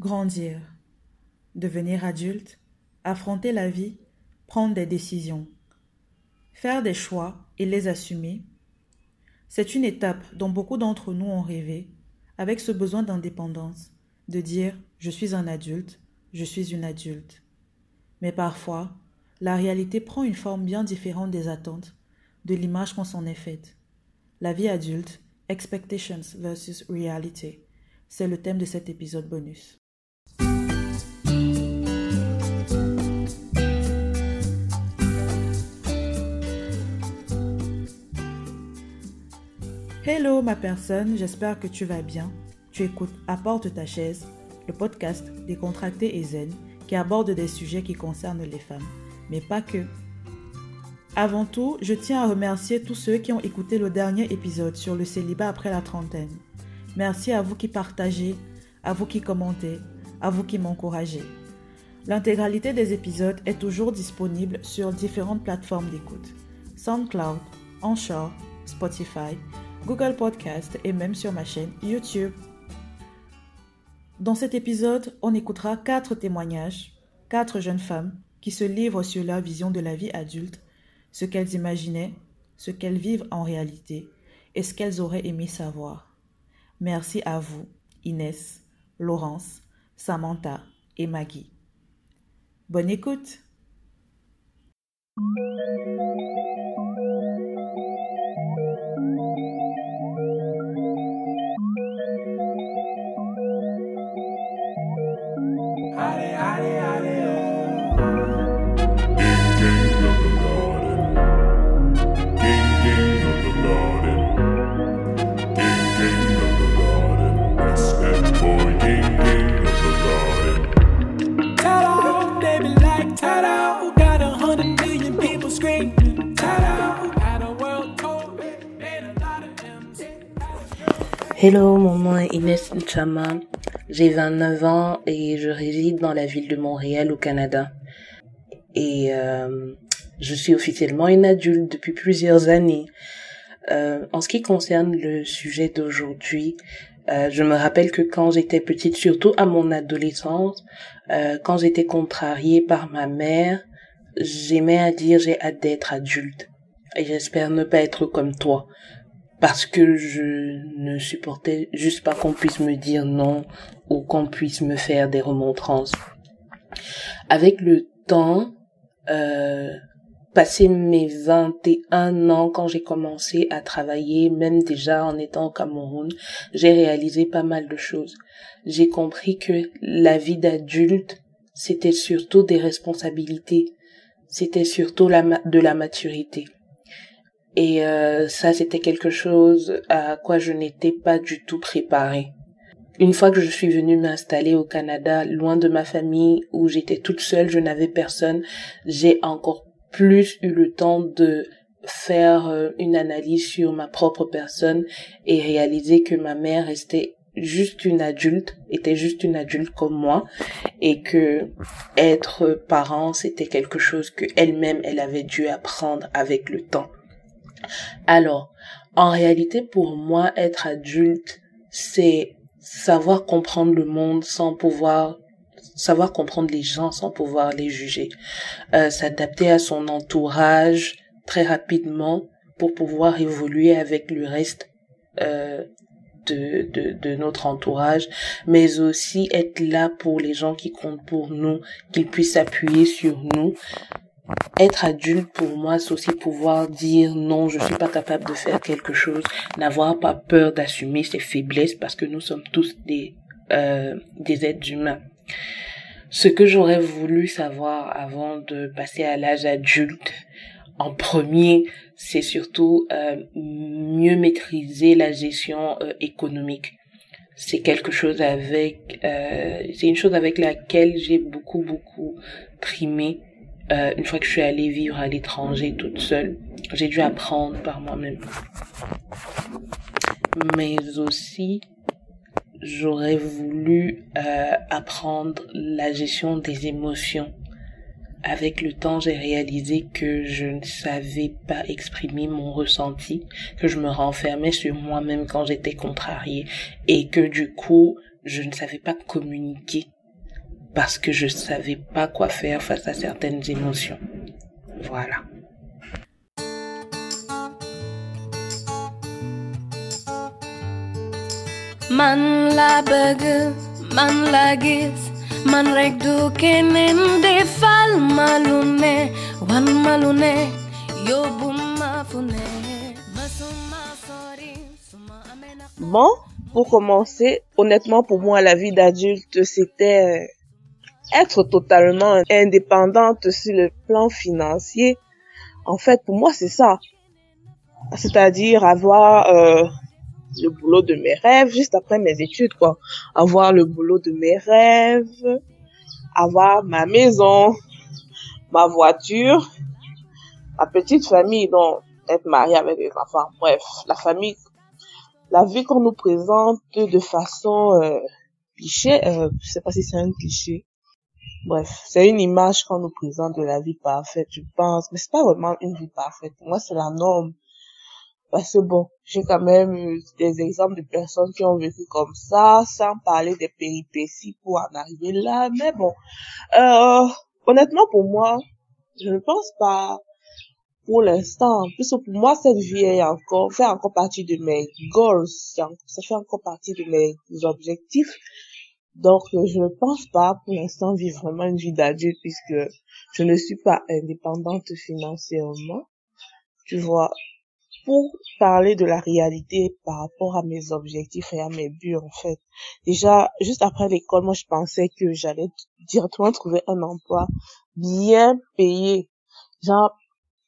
Grandir, devenir adulte, affronter la vie, prendre des décisions, faire des choix et les assumer, c'est une étape dont beaucoup d'entre nous ont rêvé, avec ce besoin d'indépendance, de dire je suis un adulte, je suis une adulte. Mais parfois, la réalité prend une forme bien différente des attentes, de l'image qu'on s'en est faite. La vie adulte, expectations versus reality, c'est le thème de cet épisode bonus. Hello ma personne, j'espère que tu vas bien. Tu écoutes Apporte ta chaise, le podcast décontracté et zen qui aborde des sujets qui concernent les femmes, mais pas que. Avant tout, je tiens à remercier tous ceux qui ont écouté le dernier épisode sur le célibat après la trentaine. Merci à vous qui partagez, à vous qui commentez, à vous qui m'encouragez. L'intégralité des épisodes est toujours disponible sur différentes plateformes d'écoute. SoundCloud, Anchor, Spotify, Google Podcast et même sur ma chaîne YouTube. Dans cet épisode, on écoutera quatre témoignages, quatre jeunes femmes qui se livrent sur leur vision de la vie adulte, ce qu'elles imaginaient, ce qu'elles vivent en réalité et ce qu'elles auraient aimé savoir. Merci à vous, Inès, Laurence, Samantha et Maggie. Bonne écoute! Hello, mon nom est Inès Nchama. J'ai 29 ans et je réside dans la ville de Montréal au Canada. Et euh, je suis officiellement une adulte depuis plusieurs années. Euh, en ce qui concerne le sujet d'aujourd'hui, euh, je me rappelle que quand j'étais petite, surtout à mon adolescence, euh, quand j'étais contrariée par ma mère, j'aimais à dire j'ai hâte d'être adulte. Et j'espère ne pas être comme toi parce que je ne supportais juste pas qu'on puisse me dire non ou qu'on puisse me faire des remontrances. Avec le temps, euh, passé mes 21 ans, quand j'ai commencé à travailler, même déjà en étant au Cameroun, j'ai réalisé pas mal de choses. J'ai compris que la vie d'adulte, c'était surtout des responsabilités, c'était surtout de la maturité. Et euh, ça, c'était quelque chose à quoi je n'étais pas du tout préparée. Une fois que je suis venue m'installer au Canada, loin de ma famille, où j'étais toute seule, je n'avais personne, j'ai encore plus eu le temps de faire euh, une analyse sur ma propre personne et réaliser que ma mère restait juste une adulte, était juste une adulte comme moi et que être parent, c'était quelque chose que elle-même, elle avait dû apprendre avec le temps. Alors, en réalité, pour moi, être adulte, c'est savoir comprendre le monde sans pouvoir savoir comprendre les gens sans pouvoir les juger, euh, s'adapter à son entourage très rapidement pour pouvoir évoluer avec le reste euh, de, de, de, notre entourage, mais aussi être là pour les gens qui comptent pour nous, qu'ils puissent s'appuyer sur nous être adulte pour moi, c'est aussi pouvoir dire non, je suis pas capable de faire quelque chose, n'avoir pas peur d'assumer ses faiblesses parce que nous sommes tous des euh, des êtres humains. Ce que j'aurais voulu savoir avant de passer à l'âge adulte, en premier, c'est surtout euh, mieux maîtriser la gestion euh, économique. C'est quelque chose avec, euh, c'est une chose avec laquelle j'ai beaucoup beaucoup primé euh, une fois que je suis allée vivre à l'étranger toute seule, j'ai dû apprendre par moi-même. Mais aussi, j'aurais voulu euh, apprendre la gestion des émotions. Avec le temps, j'ai réalisé que je ne savais pas exprimer mon ressenti, que je me renfermais sur moi-même quand j'étais contrariée et que du coup, je ne savais pas communiquer parce que je ne savais pas quoi faire face à certaines émotions. Voilà. Man la bëgg man la gis man rek du keneen defal ma lu ne wan ma lu ne yóbbu ma fu ne mësuma sori suma amee na Bon, pour commencer, honnêtement, pour moi, la vie d'adulte, c'était euh, être totalement indépendante sur le plan financier. En fait, pour moi, c'est ça. C'est-à-dire avoir euh, le boulot de mes rêves juste après mes études, quoi. Avoir le boulot de mes rêves, avoir ma maison, ma voiture, ma petite famille, donc être marié avec des enfants. Bref, la famille la vie qu'on nous présente de façon euh, cliché, euh, je sais pas si c'est un cliché. Bref, c'est une image qu'on nous présente de la vie parfaite, je pense, mais c'est pas vraiment une vie parfaite. Pour moi, c'est la norme. Parce que bon, j'ai quand même des exemples de personnes qui ont vécu comme ça, sans parler des péripéties pour en arriver là. Mais bon, euh, honnêtement, pour moi, je ne pense pas pour l'instant, puisque pour moi, cette vie est encore, fait encore partie de mes goals, ça fait encore partie de mes objectifs. Donc, euh, je ne pense pas pour l'instant vivre vraiment une vie d'adulte puisque je ne suis pas indépendante financièrement. Tu vois, pour parler de la réalité par rapport à mes objectifs et à mes buts, en fait. Déjà, juste après l'école, moi, je pensais que j'allais directement trouver un emploi bien payé. Genre,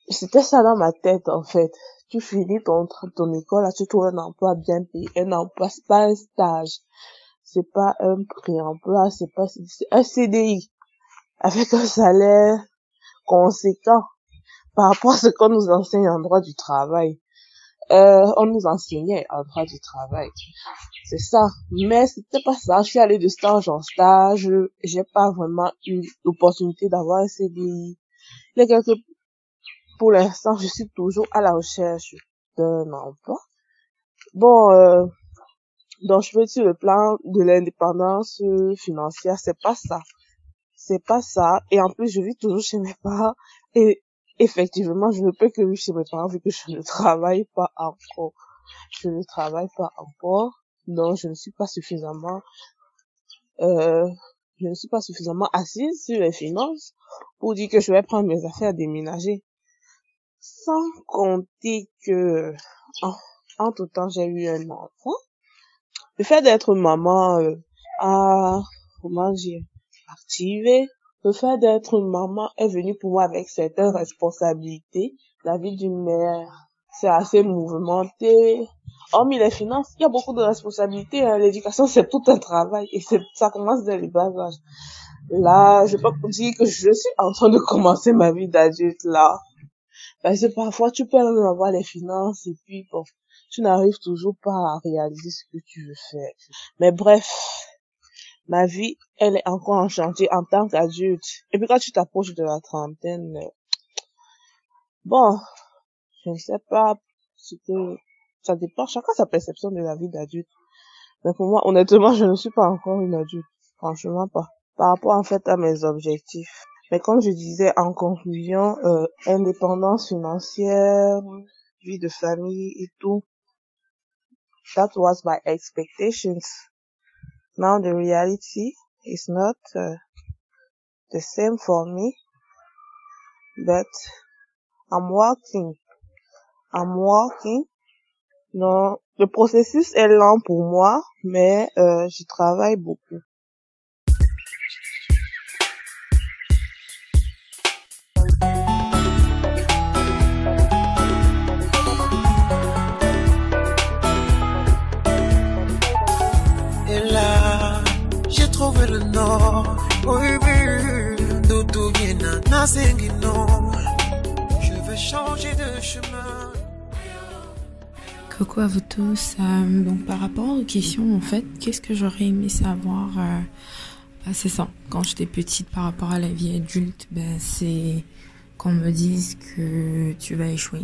c'était ça dans ma tête en fait. Tu finis ton ton école, là, tu trouves un emploi bien payé, un emploi, c'est pas un stage, c'est pas un pré-emploi, c'est pas un CDI avec un salaire conséquent par rapport à ce qu'on nous enseigne en droit du travail. Euh, on nous enseignait en droit du travail. C'est ça. Mais c'était pas ça. Je suis allée de stage en stage. J'ai pas vraiment eu l'opportunité d'avoir un CDI. Quelques pour l'instant, je suis toujours à la recherche d'un emploi. Bon, euh, donc je veux dire le plan de l'indépendance financière, c'est pas ça. C'est pas ça. Et en plus, je vis toujours chez mes parents. Et effectivement, je ne peux que vivre chez mes parents vu que je ne travaille pas encore. Je ne travaille pas encore. Donc, je ne suis pas suffisamment, euh, je ne suis pas suffisamment assise sur les finances pour dire que je vais prendre mes affaires à déménager. Sans compter que, en, entre temps, j'ai eu un enfant. Le fait d'être maman, euh, a, comment dire, activé. Le fait d'être maman est venu pour moi avec certaines responsabilités. La vie d'une mère, c'est assez mouvementé. Hormis les finances, il y a beaucoup de responsabilités. hein. L'éducation, c'est tout un travail et c'est, ça commence dès le bas âge. Là, je peux dire que je suis en train de commencer ma vie d'adulte là. Parce que parfois, tu peux avoir les finances et puis, bon, tu n'arrives toujours pas à réaliser ce que tu veux faire. Mais bref, ma vie, elle est encore en chantier en tant qu'adulte. Et puis quand tu t'approches de la trentaine, bon, je ne sais pas que, ça dépend, chacun sa perception de la vie d'adulte. Mais pour moi, honnêtement, je ne suis pas encore une adulte. Franchement pas. Par rapport en fait à mes objectifs. Mais comme je disais en conclusion, euh, indépendance financière, vie de famille et tout, that was my expectations. Now the reality is not uh, the same for me, but I'm working. I'm working. Non, le processus est lent pour moi, mais euh, j'y travaille beaucoup. Coucou à vous tous. Euh, donc par rapport aux questions, en fait, qu'est-ce que j'aurais aimé savoir euh, bah, C'est ça. Quand j'étais petite, par rapport à la vie adulte, ben c'est qu'on me dise que tu vas échouer,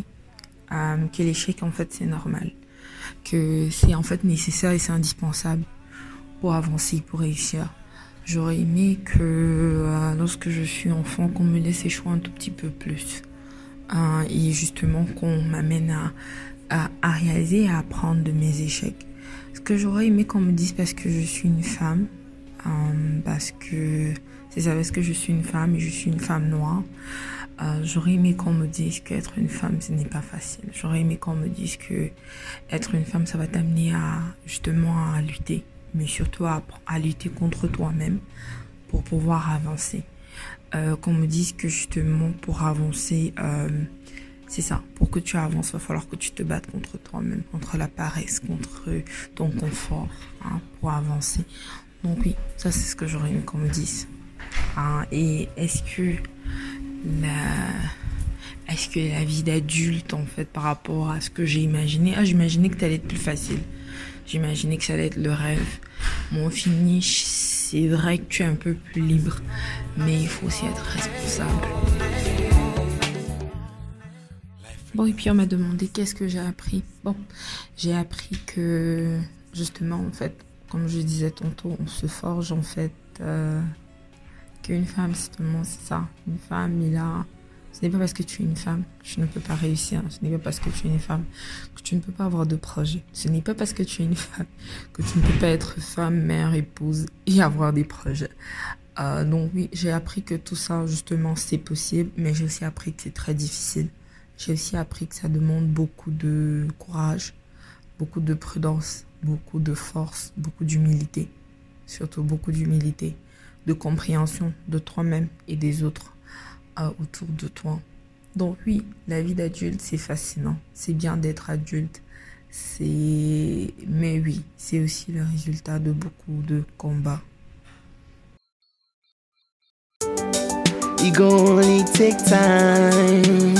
euh, que l'échec en fait c'est normal, que c'est en fait nécessaire et c'est indispensable. pour avancer, pour réussir. J'aurais aimé que euh, lorsque je suis enfant, qu'on me laisse échouer un tout petit peu plus. Euh, et justement qu'on m'amène à, réaliser, à apprendre de mes échecs. Ce que j'aurais aimé qu'on me dise parce que je suis une femme, euh, parce que c'est ça, parce que je suis une femme et je suis une femme noire. Euh, j'aurais aimé qu'on me dise qu'être une femme, ce n'est pas facile. J'aurais aimé qu'on me dise que être une femme, ça va t'amener à justement à lutter, mais surtout à, lutter contre toi-même pour pouvoir avancer. Euh, qu'on me dise que justement pour avancer, euh, c'est ça, pour que tu avances, il va falloir que tu te battes contre toi-même, contre la paresse, contre ton confort, hein, pour avancer. Donc oui, ça c'est ce que j'aurais aimé qu'on me dise. Hein, et est-ce que la, est-ce que la vie d'adulte, en fait, par rapport à ce que j'ai imaginé, ah, j'imaginais que ça allait être plus facile. J'imaginais que ça allait être le rêve. Mon finish, c'est vrai que tu es un peu plus libre, mais il faut aussi être responsable. Bon, et puis on m'a demandé qu'est-ce que j'ai appris. Bon, j'ai appris que, justement, en fait, comme je disais tantôt, on se forge, en fait, euh, qu'une femme, c'est ça. Une femme, il a. Ce n'est pas parce que tu es une femme que tu ne peux pas réussir. Ce n'est pas parce que tu es une femme que tu ne peux pas avoir de projet. Ce n'est pas parce que tu es une femme que tu ne peux pas être femme, mère, épouse et avoir des projets. Euh, donc oui, j'ai appris que tout ça, justement, c'est possible, mais j'ai aussi appris que c'est très difficile. J'ai aussi appris que ça demande beaucoup de courage, beaucoup de prudence, beaucoup de force, beaucoup d'humilité. Surtout beaucoup d'humilité de compréhension de toi-même et des autres euh, autour de toi. Donc oui, la vie d'adulte, c'est fascinant. C'est bien d'être adulte. C'est mais oui, c'est aussi le résultat de beaucoup de combats. It only take time.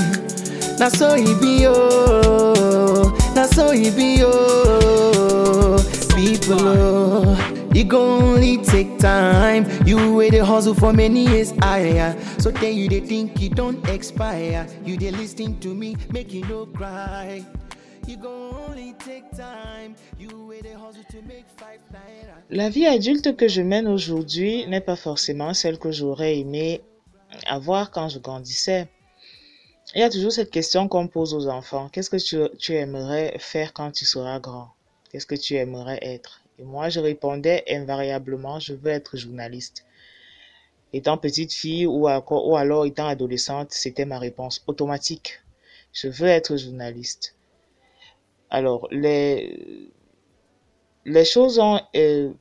Na so be oh, na so be oh, people. Only take time. You wait hustle for many years. So you think don't expire. You to me, no cry. La vie adulte que je mène aujourd'hui n'est pas forcément celle que j'aurais aimé avoir quand je grandissais. Il y a toujours cette question qu'on pose aux enfants. Qu'est-ce que tu, tu aimerais faire quand tu seras grand? Qu'est-ce que tu aimerais être? Et moi, je répondais invariablement, je veux être journaliste. Étant petite fille ou, alors étant adolescente, c'était ma réponse automatique. Je veux être journaliste. Alors, les, les choses ont... Euh,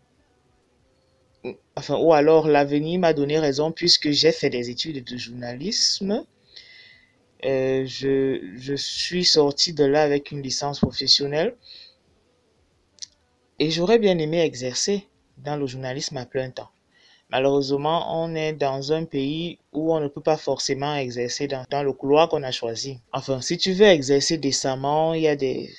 enfin, ou alors l'avenir m'a donné raison puisque j'ai fait des études de journalisme. Euh, je, je suis sortie de là avec une licence professionnelle et j'aurais bien aimé exercer dans le journalisme à plein temps. Malheureusement, on est dans un pays où on ne peut pas forcément exercer dans, le couloir qu'on a choisi. Enfin, si tu veux exercer décemment, il y a des...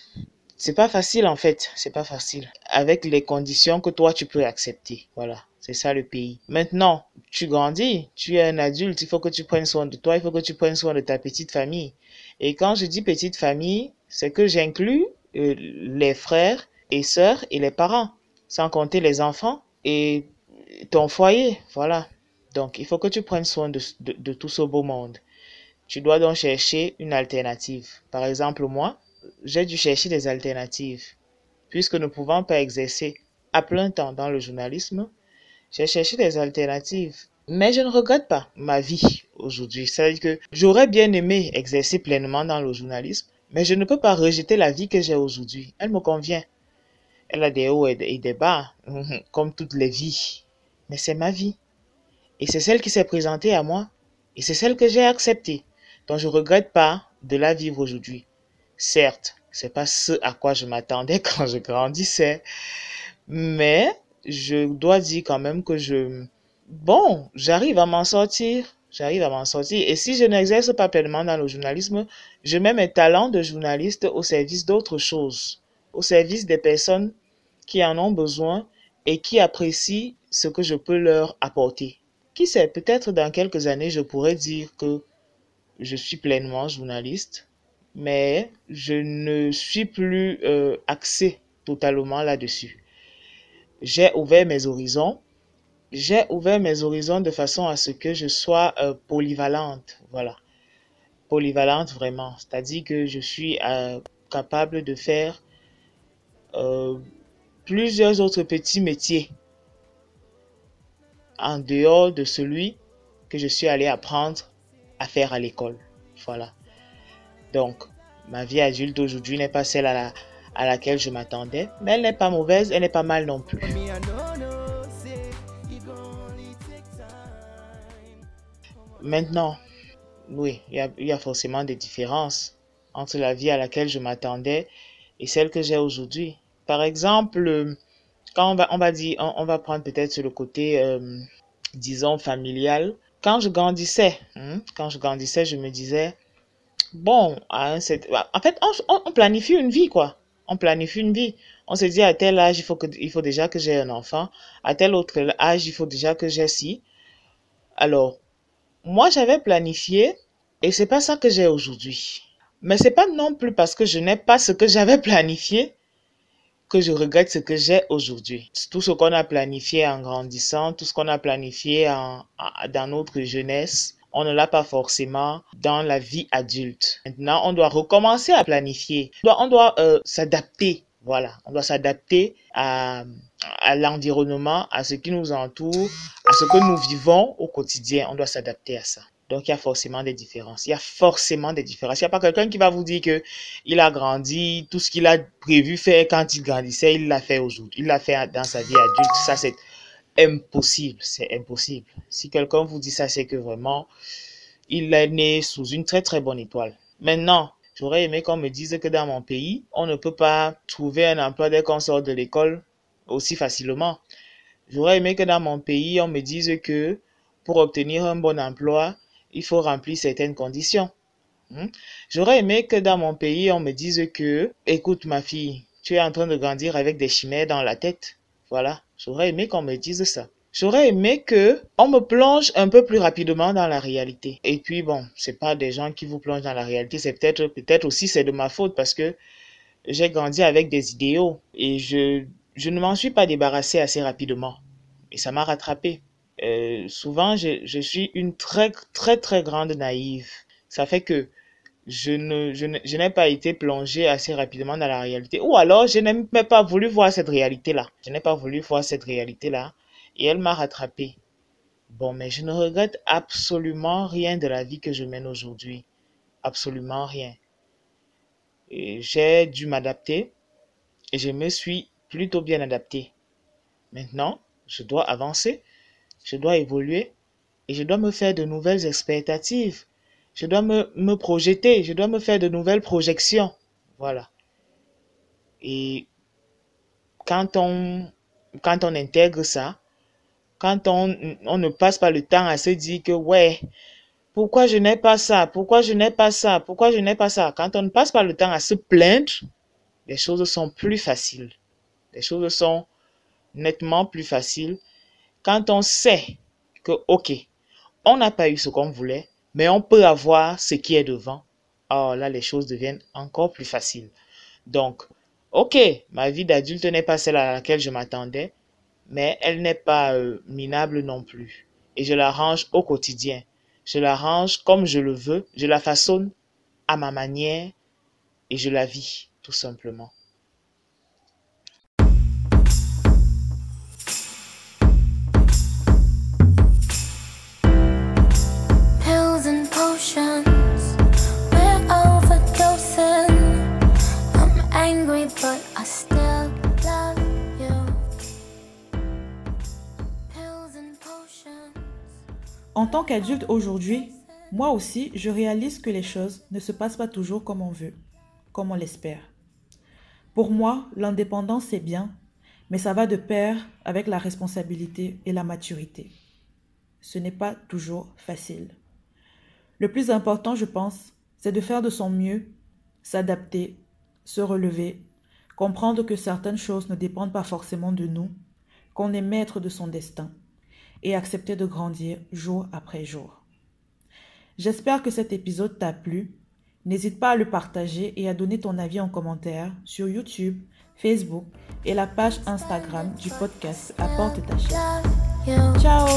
C'est pas facile en fait, c'est pas facile. Avec les conditions que toi tu peux accepter. Voilà, c'est ça le pays. Maintenant, tu grandis, tu es un adulte, il faut que tu prennes soin de toi, il faut que tu prennes soin de ta petite famille. Et quand je dis petite famille, c'est que j'inclus euh, les frères et sœurs et les parents, sans compter les enfants et ton foyer. Voilà. Donc, il faut que tu prennes soin de, de, de tout ce beau monde. Tu dois donc chercher une alternative. Par exemple, moi, j'ai dû chercher des alternatives. Puisque ne pouvant pas exercer à plein temps dans le journalisme, j'ai cherché des alternatives. Mais je ne regrette pas ma vie aujourd'hui. C'est-à-dire que j'aurais bien aimé exercer pleinement dans le journalisme, mais je ne peux pas rejeter la vie que j'ai aujourd'hui. Elle me convient. Elle a des hauts et des bas, comme toutes les vies. Mais c'est ma vie. Et c'est celle qui s'est présentée à moi. Et c'est celle que j'ai acceptée. Donc je regrette pas de la vivre aujourd'hui. Certes, c'est pas ce à quoi je m'attendais quand je grandissais. Mais je dois dire quand même que je, bon, j'arrive à m'en sortir. J'arrive à m'en sortir. Et si je n'exerce pas pleinement dans le journalisme, je mets mes talents de journaliste au service d'autres choses, au service des personnes qui en ont besoin et qui apprécient ce que je peux leur apporter. Qui sait, peut-être dans quelques années, je pourrais dire que je suis pleinement journaliste, mais je ne suis plus euh, axé totalement là-dessus. j'ai ouvert mes horizons. J'ai ouvert mes horizons de façon à ce que je sois euh, polyvalente. Voilà. Polyvalente vraiment. C'est-à-dire que je suis euh, capable de faire euh, plusieurs autres petits métiers en dehors de celui que je suis allé apprendre à faire à l'école. Voilà. Donc, ma vie adulte aujourd'hui n'est pas celle à, à laquelle je m'attendais, mais elle n'est pas mauvaise, elle n'est pas mal non plus. Maintenant, oui, il y, a, forcément des différences entre la vie à laquelle je m'attendais et celle que j'ai aujourd'hui. Par exemple, quand on va, on va dire, on, va prendre peut-être le côté, euh, disons, familial. Quand je grandissais, hein, quand je grandissais, je me disais, bon, un en fait, on, on, planifie une vie, quoi. On planifie une vie. On se dit à tel âge, il faut, que, il faut déjà que j'ai un enfant. À tel autre âge, il faut déjà que j'ai ci. Alors, moi, j'avais planifié et c'est pas ça que j'ai aujourd'hui. Mais c'est pas non plus parce que je n'ai pas ce que j'avais planifié que je regrette ce que j'ai aujourd'hui. Tout ce qu'on a planifié en grandissant, tout ce qu'on a planifié en, dans notre jeunesse, on ne l'a pas forcément dans la vie adulte. Maintenant, on doit recommencer à planifier. On doit, on doit euh, s'adapter. Voilà, on doit s'adapter à, à l'environnement, à ce qui nous entoure, à ce que nous vivons au quotidien. On doit s'adapter à ça. Donc, il y a forcément des différences. Il y a forcément des différences. Il n'y a pas quelqu'un qui va vous dire que il a grandi, tout ce qu'il a prévu faire quand il grandissait, il l'a fait aujourd'hui. Il l'a fait dans sa vie adulte. Ça, c'est impossible. C'est impossible. Si quelqu'un vous dit ça, c'est que vraiment, il est né sous une très très bonne étoile. Maintenant, j'aurais aimé qu'on me dise que dans mon pays, on ne peut pas trouver un emploi dès qu'on sort de l'école aussi facilement. J'aurais aimé que dans mon pays, on me dise que pour obtenir un bon emploi, il faut remplir certaines conditions. Hmm? J'aurais aimé que dans mon pays, on me dise que, écoute ma fille, tu es en train de grandir avec des chimères dans la tête. Voilà, j'aurais aimé qu'on me dise ça. J'aurais aimé que on me plonge un peu plus rapidement dans la réalité. Et puis bon, c'est pas des gens qui vous plongent dans la réalité, c'est peut-être peut-être aussi c'est de ma faute parce que j'ai grandi avec des idéaux et je je ne m'en suis pas débarrassé assez rapidement et ça m'a rattrapé. Euh, souvent, je, je, suis une très, très, très grande naïve. Ça fait que je ne, je n'ai pas été plongée assez rapidement dans la réalité. Ou alors, je n'ai même pas voulu voir cette réalité-là. Je n'ai pas voulu voir cette réalité-là. Et elle m'a rattrapée. Bon, mais je ne regrette absolument rien de la vie que je mène aujourd'hui. Absolument rien. J'ai dû m'adapter et je me suis plutôt bien adapté. Maintenant, je dois avancer je dois évoluer et je dois me faire de nouvelles expectatives. Je dois me, me projeter, je dois me faire de nouvelles projections. Voilà. Et quand on, quand on intègre ça, quand on, on ne passe pas le temps à se dire que, ouais, pourquoi je n'ai pas ça, pourquoi je n'ai pas ça, pourquoi je n'ai pas ça, quand on ne passe pas le temps à se plaindre, les choses sont plus faciles. Les choses sont nettement plus faciles quand on sait que, OK, on n'a pas eu ce qu'on voulait, mais on peut avoir ce qui est devant, alors là, les choses deviennent encore plus faciles. Donc, OK, ma vie d'adulte n'est pas celle à laquelle je m'attendais, mais elle n'est pas euh, minable non plus. Et je la range au quotidien. Je la range comme je le veux, je la façonne à ma manière et je la vis, tout simplement. En tant qu'adulte aujourd'hui, moi aussi, je réalise que les choses ne se passent pas toujours comme on veut, comme on l'espère. Pour moi, l'indépendance, c'est bien, mais ça va de pair avec la responsabilité et la maturité. Ce n'est pas toujours facile. Le plus important, je pense, c'est de faire de son mieux, s'adapter, se relever, comprendre que certaines choses ne dépendent pas forcément de nous, qu'on est maître de son destin et accepter de grandir jour après jour. J'espère que cet épisode t'a plu. N'hésite pas à le partager et à donner ton avis en commentaire sur YouTube, Facebook et la page Instagram du podcast Apporte ta chaise. Ciao